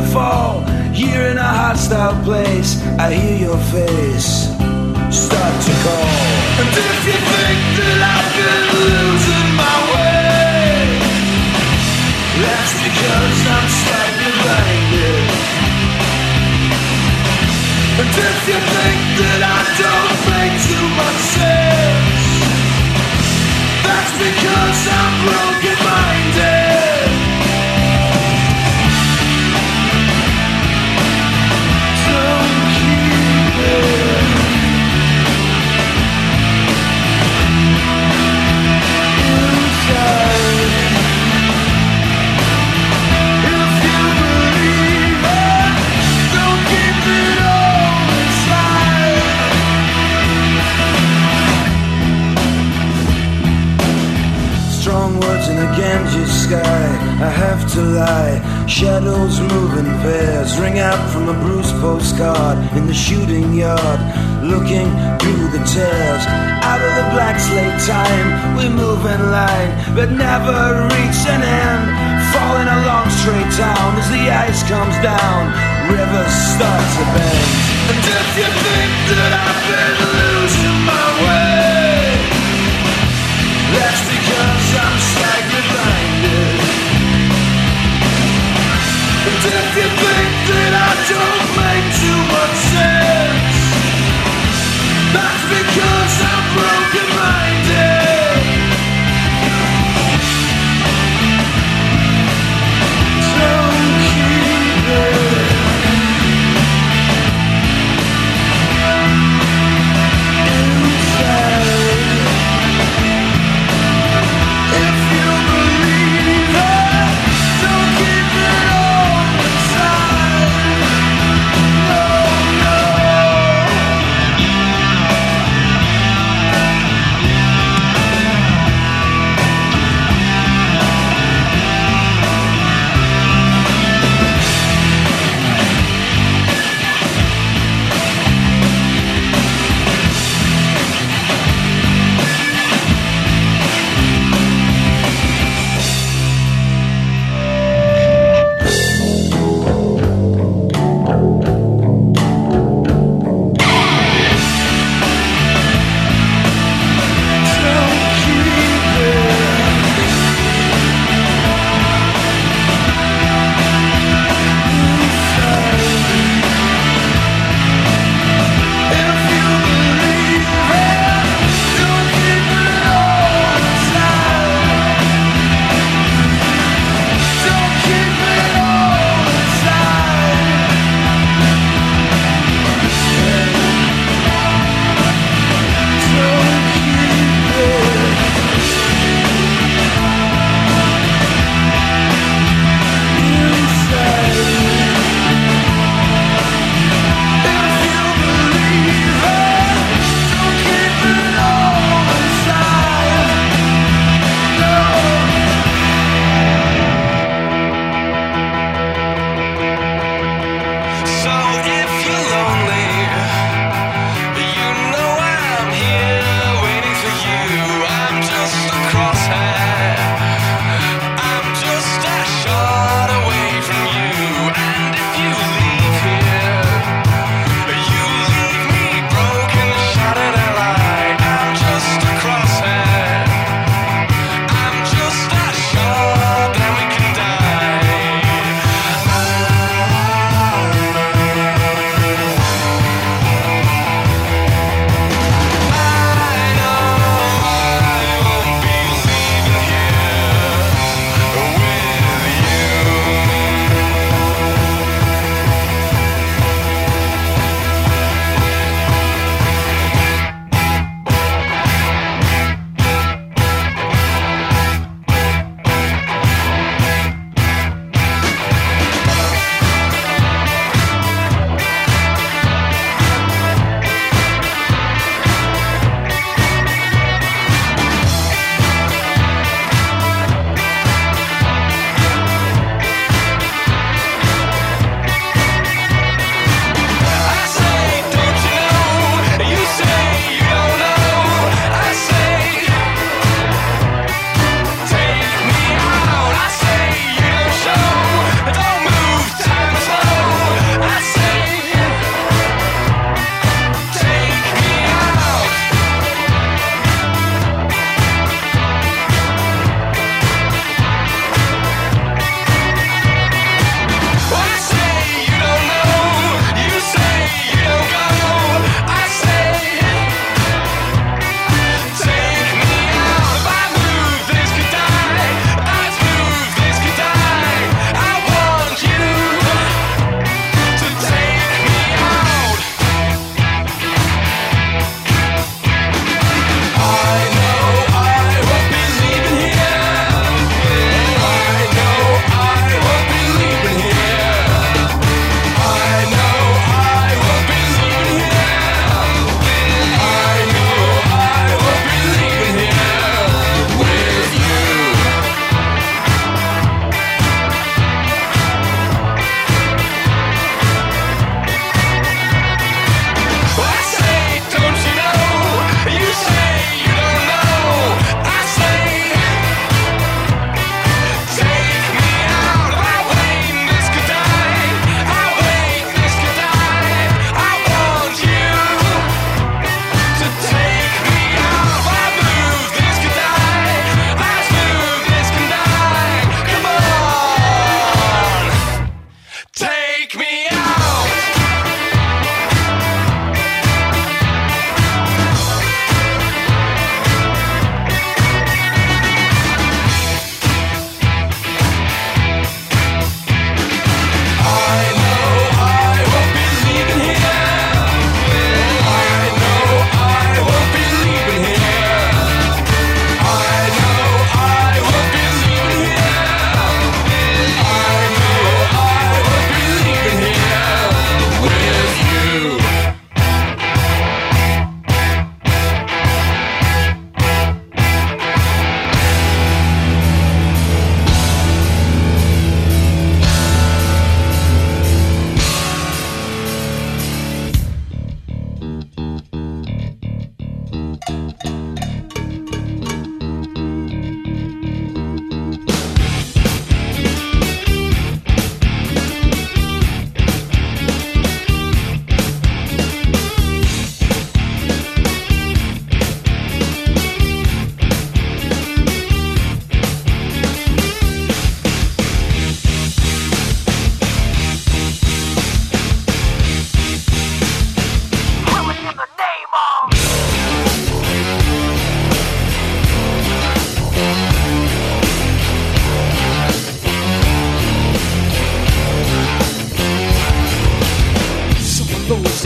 to fall, here in a hostile place. I hear your face start to call. And if you think that I've been losing my way, that's because I'm slightly blinded. And if you think that I Shadows move in pairs. Ring out from a bruised postcard in the shooting yard. Looking through the tears. Out of the black slate time, we move in line, but never reach an end. Falling along straight down as the ice comes down. Rivers start to bend. And if you think that I've been losing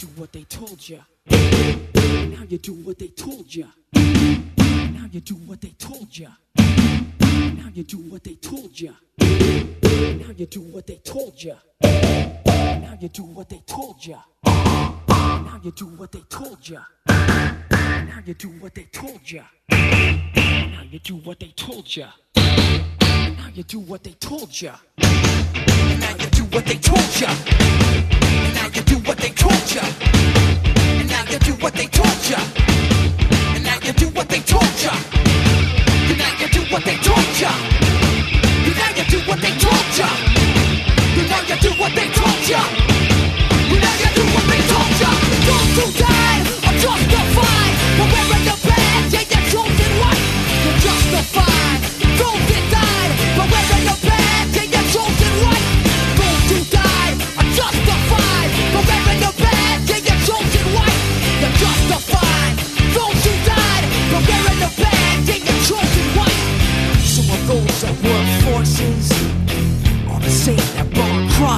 Do what they told you. Now you do what they told you. Now you do what they told you. Now you do what they told you. Now you do what they told you. Now you do what they told you. Now you do what they told you. Now you do what they told you. Now you do what they told you. Now you do what they told you. Now you do what they told you. You do what they told you. And now you do what they told you. And now you do what they told. And now you do what they told. And now you do what they told. And now you do what they told you. And now you do what they told you. Those who died are justified for wearing the and you're chosen. You're justified. Those that died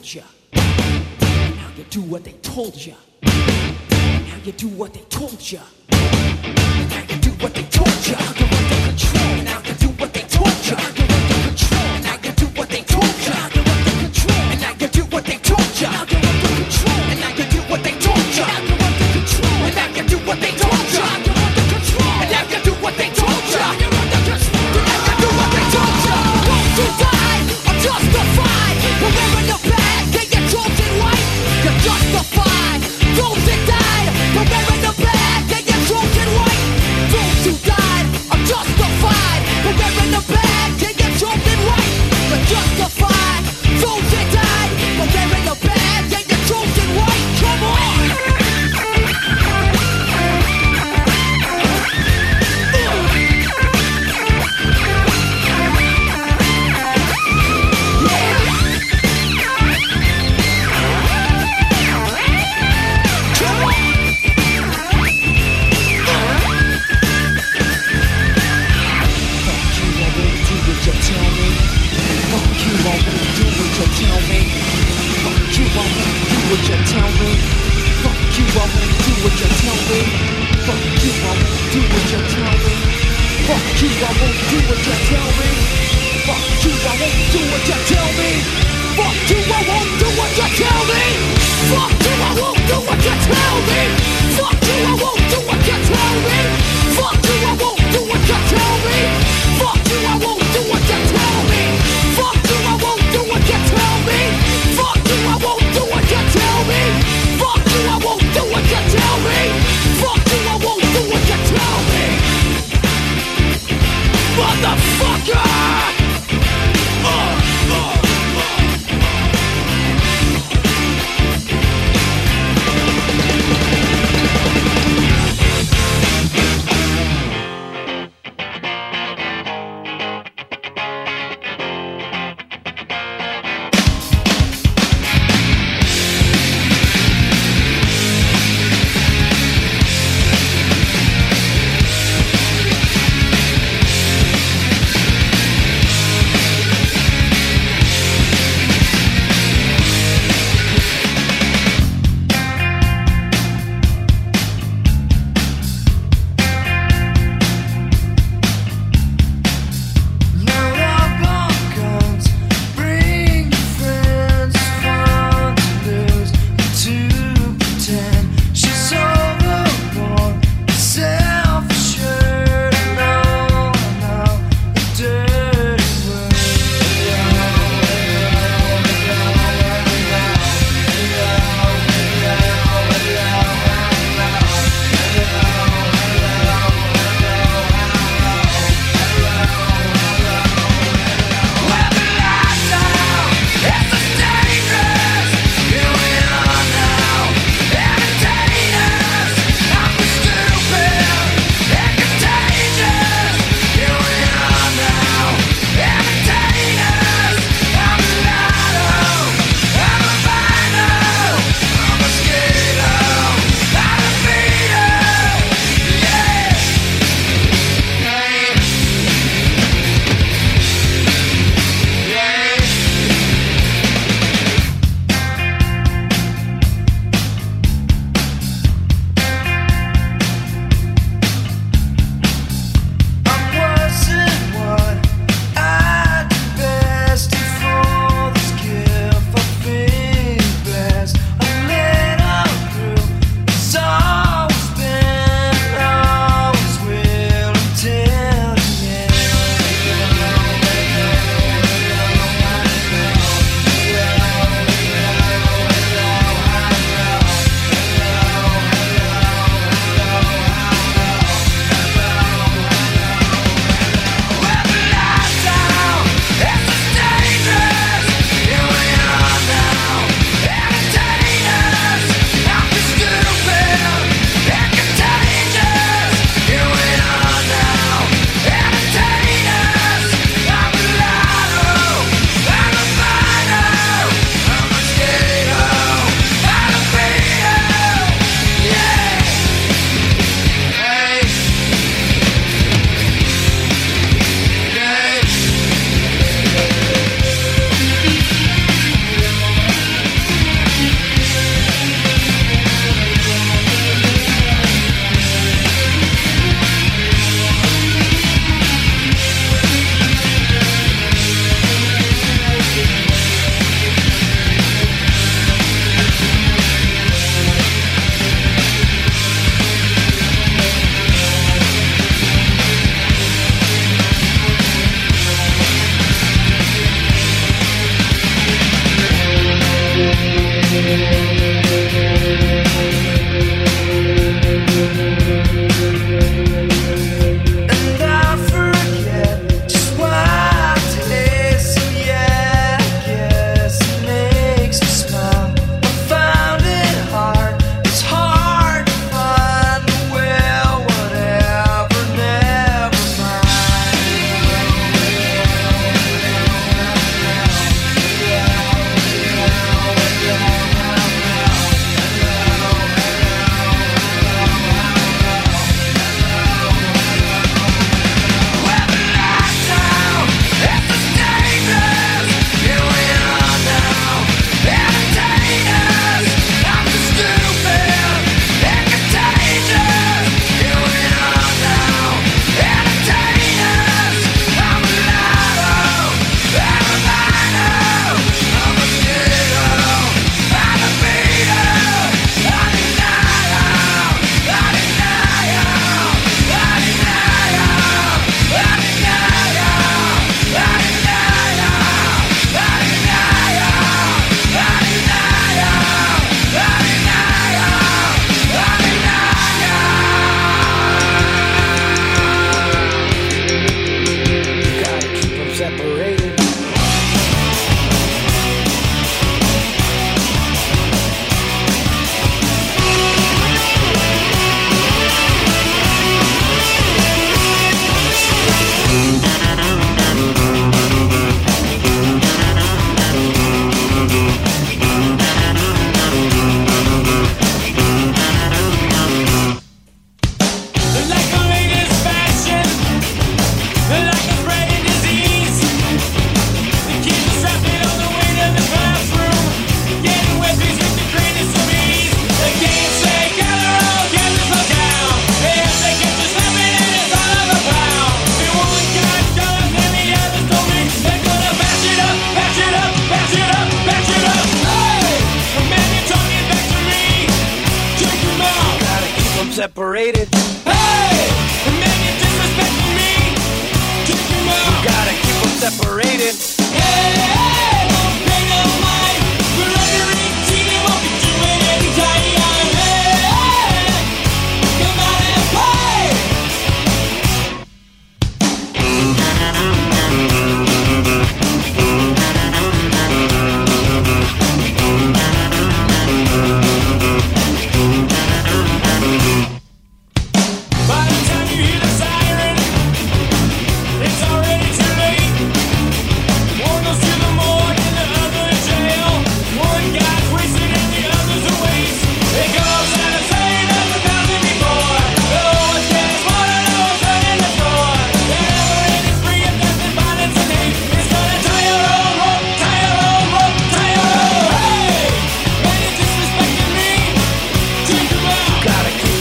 told you. Now you do what they told you. Now you do what they told you. Now you do what they told you. Now under control. Now you do what they told you.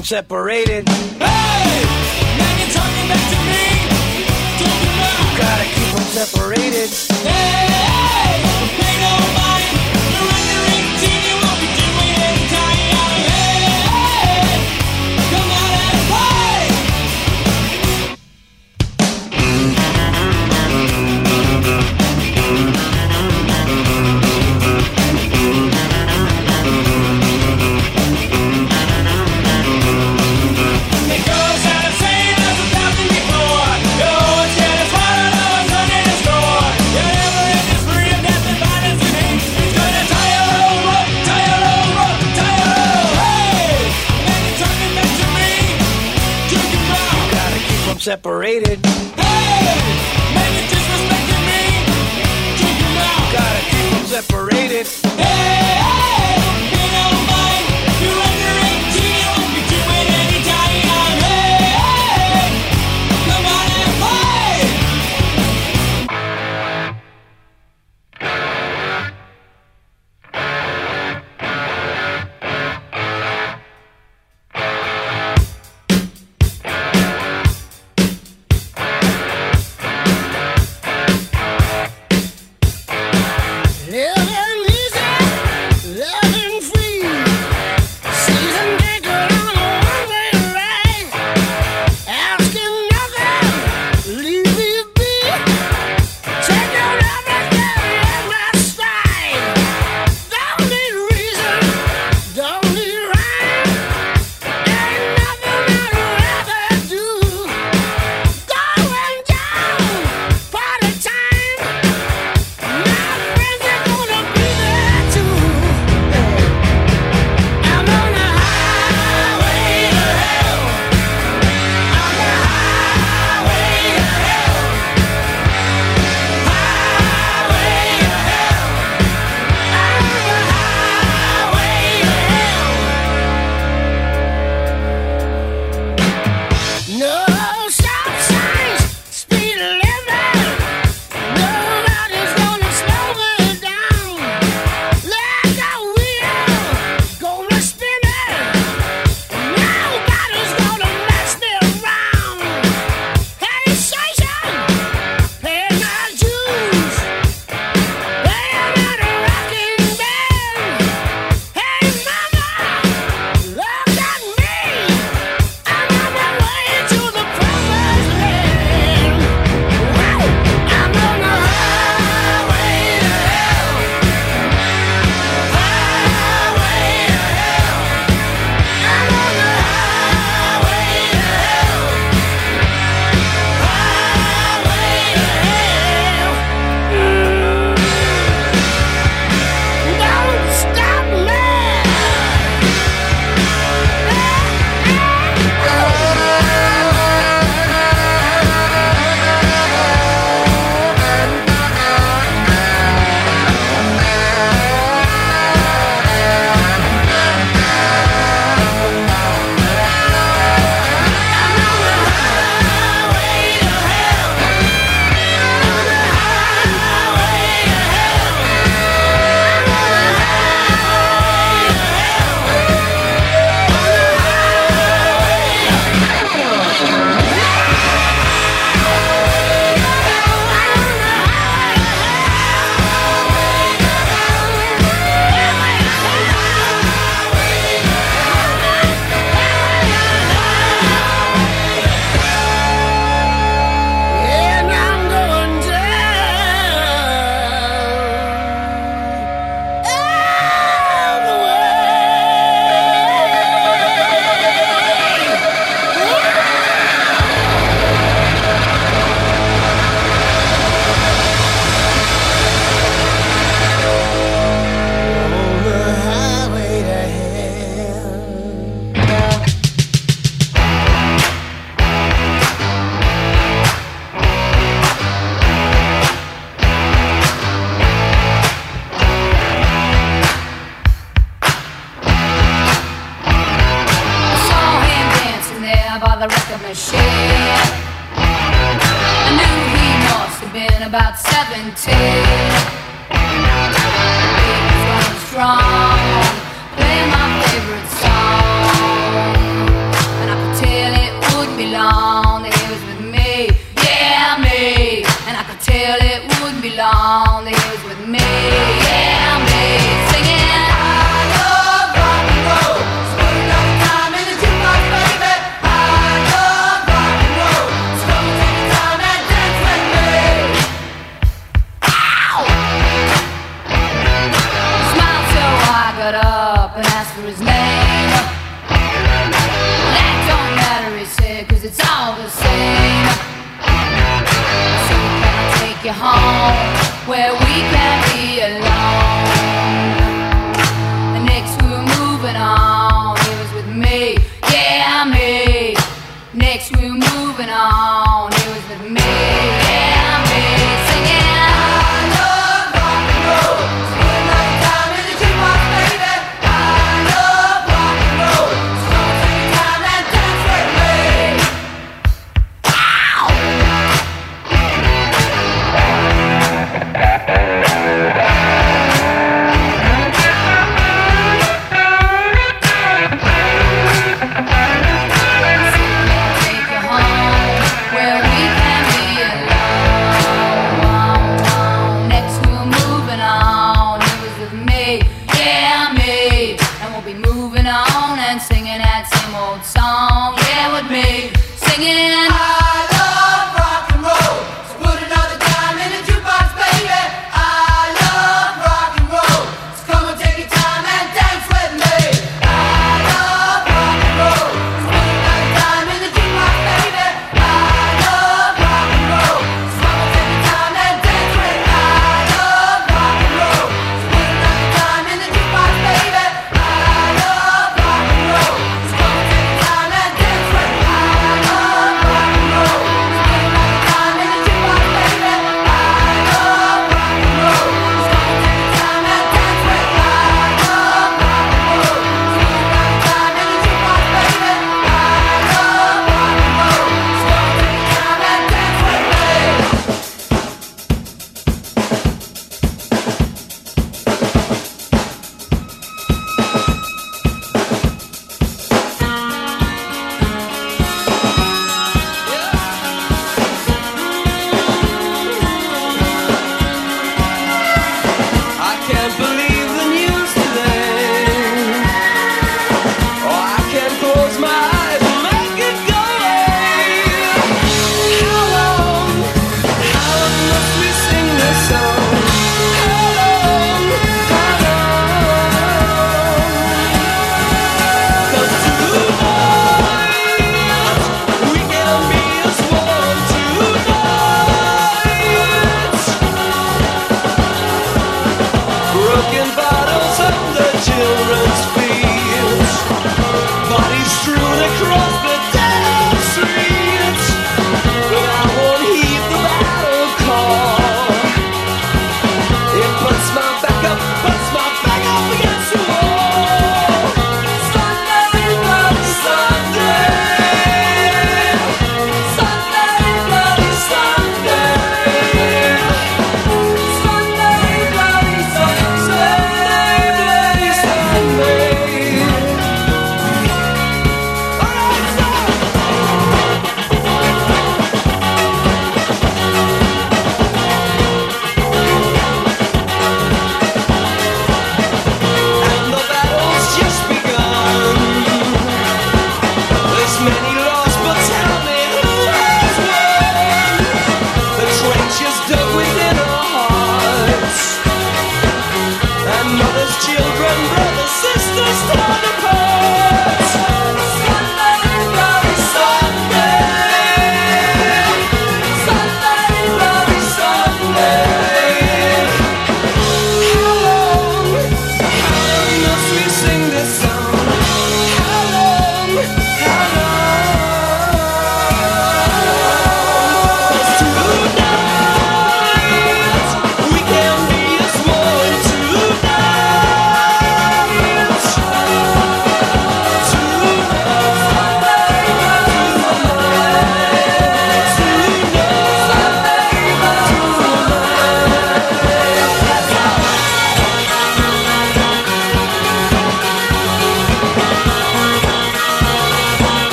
been separated. Hey! Now you're talking back to me. Don't You know? gotta keep them separated. Hey! hey, hey. Ain't nobody. separated. Hey! Man, you're disrespecting me! Keep them out! Gotta keep them separated. Hey!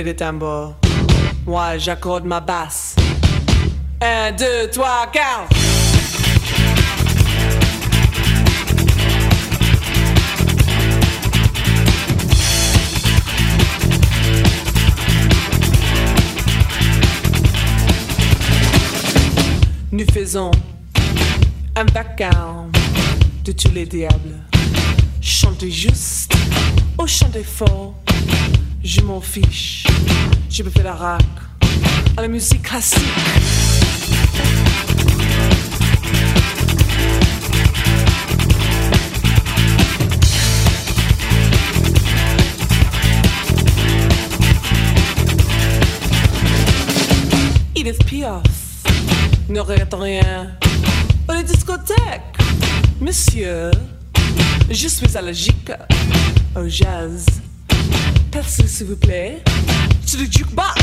Entonner des tambours. Moi, j'accorde ma basse. Un, deux, trois, quatre. Nous faisons un vacarme de tous les diables. Chantez juste ou chantez fort, je m'en fiche. Je peux faire la rock à la musique classique. Edith Piaf ne regrette rien. Dans les discothèques, monsieur, je suis allergique au jazz. Passez s'il vous plaît. To the jukebox.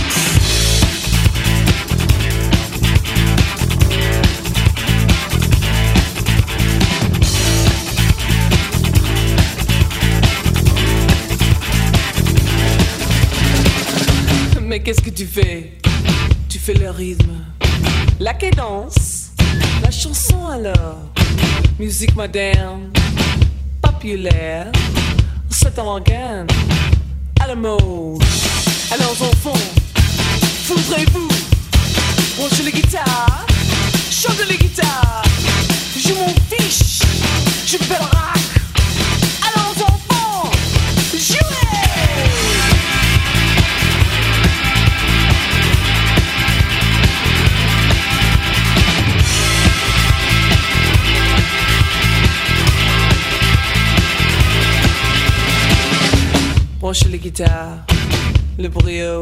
Mais qu'est-ce que tu fais? Tu fais le rythme, la cadence, la chanson alors, musique moderne, populaire, c'est un Alors enfants, voudrez-vous brancher les guitares, chanter les guitares. Je m'en fiche, je fais Branchez les guitares, le brio.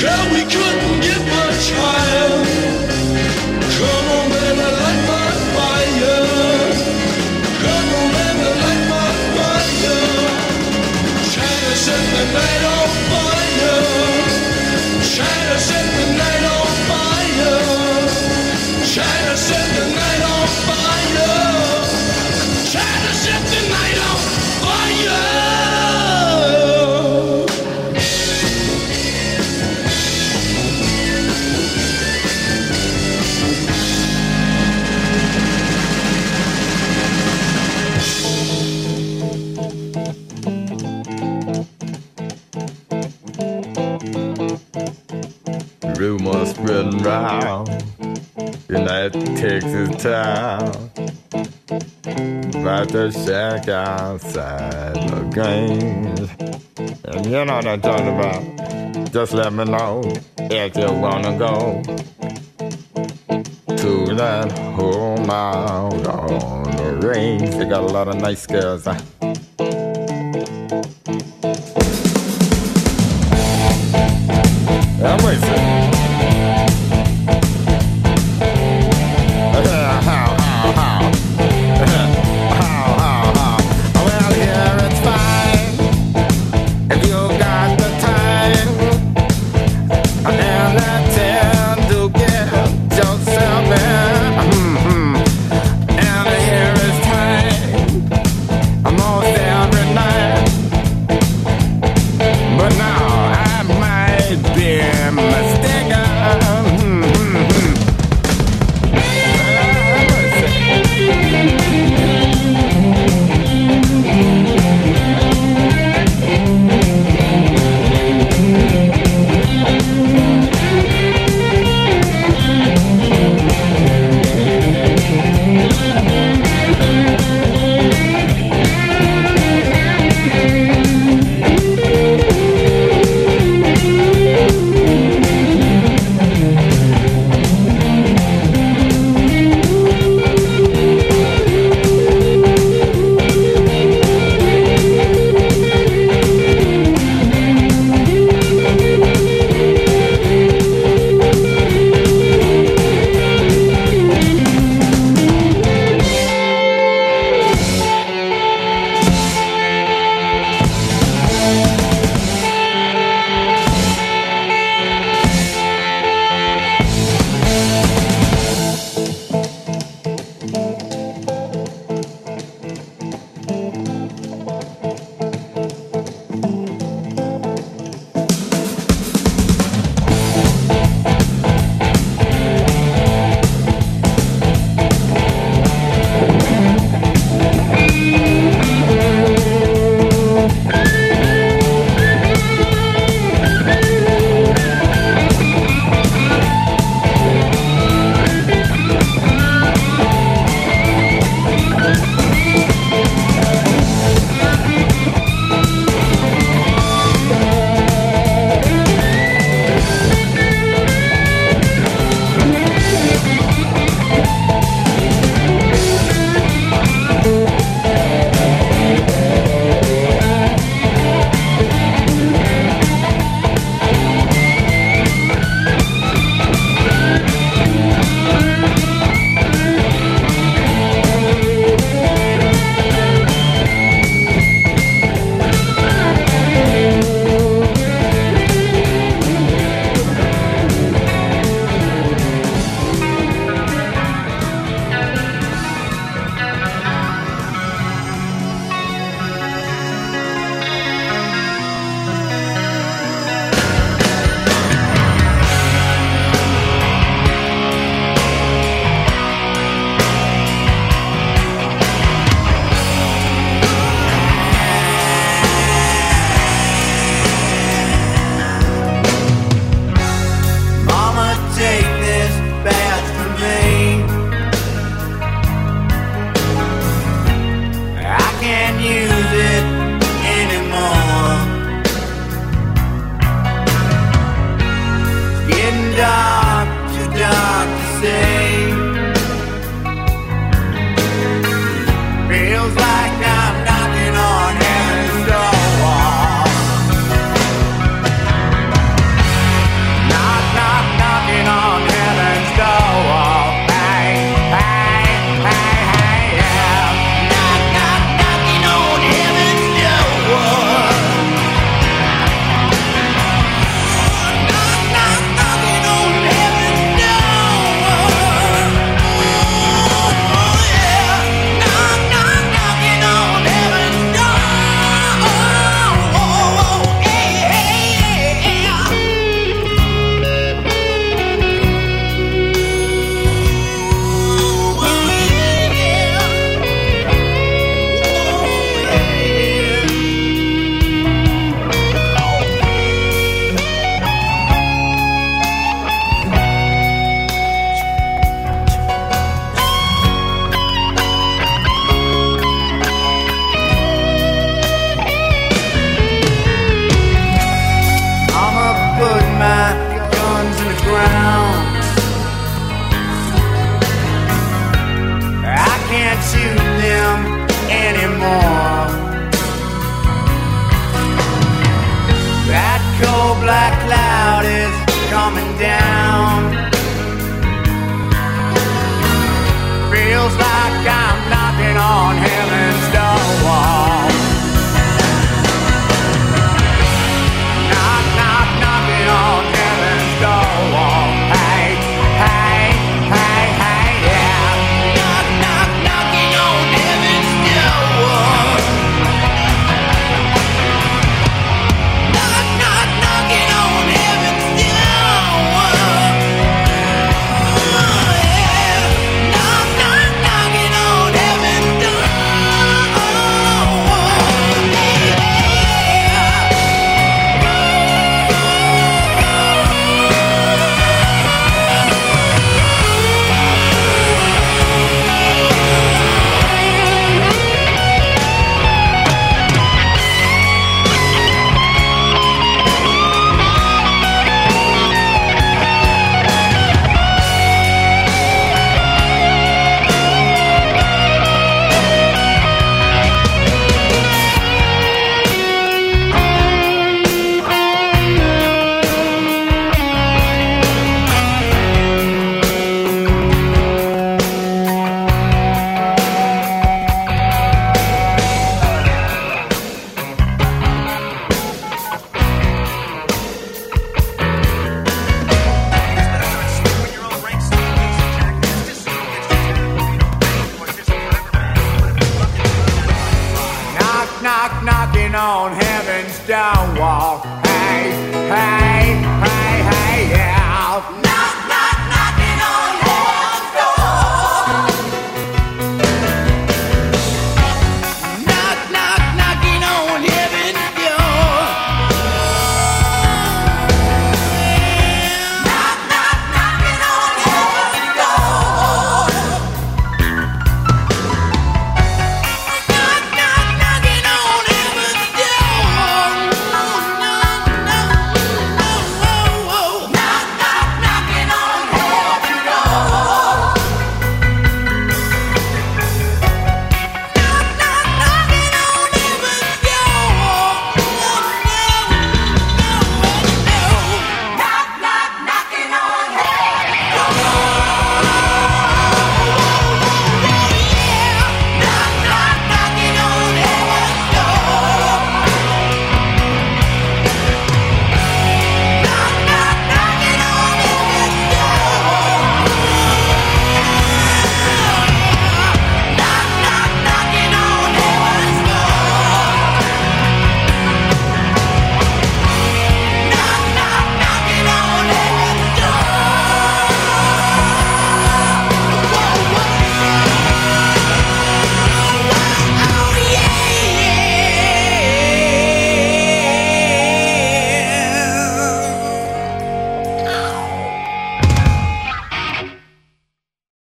girl, we couldn't get much higher. Come Round in that Texas town about the shack outside La Grange. And you know what I'm talking about. Just let me know if you wanna go to that home out on the range. They got a lot of nice girls. Huh?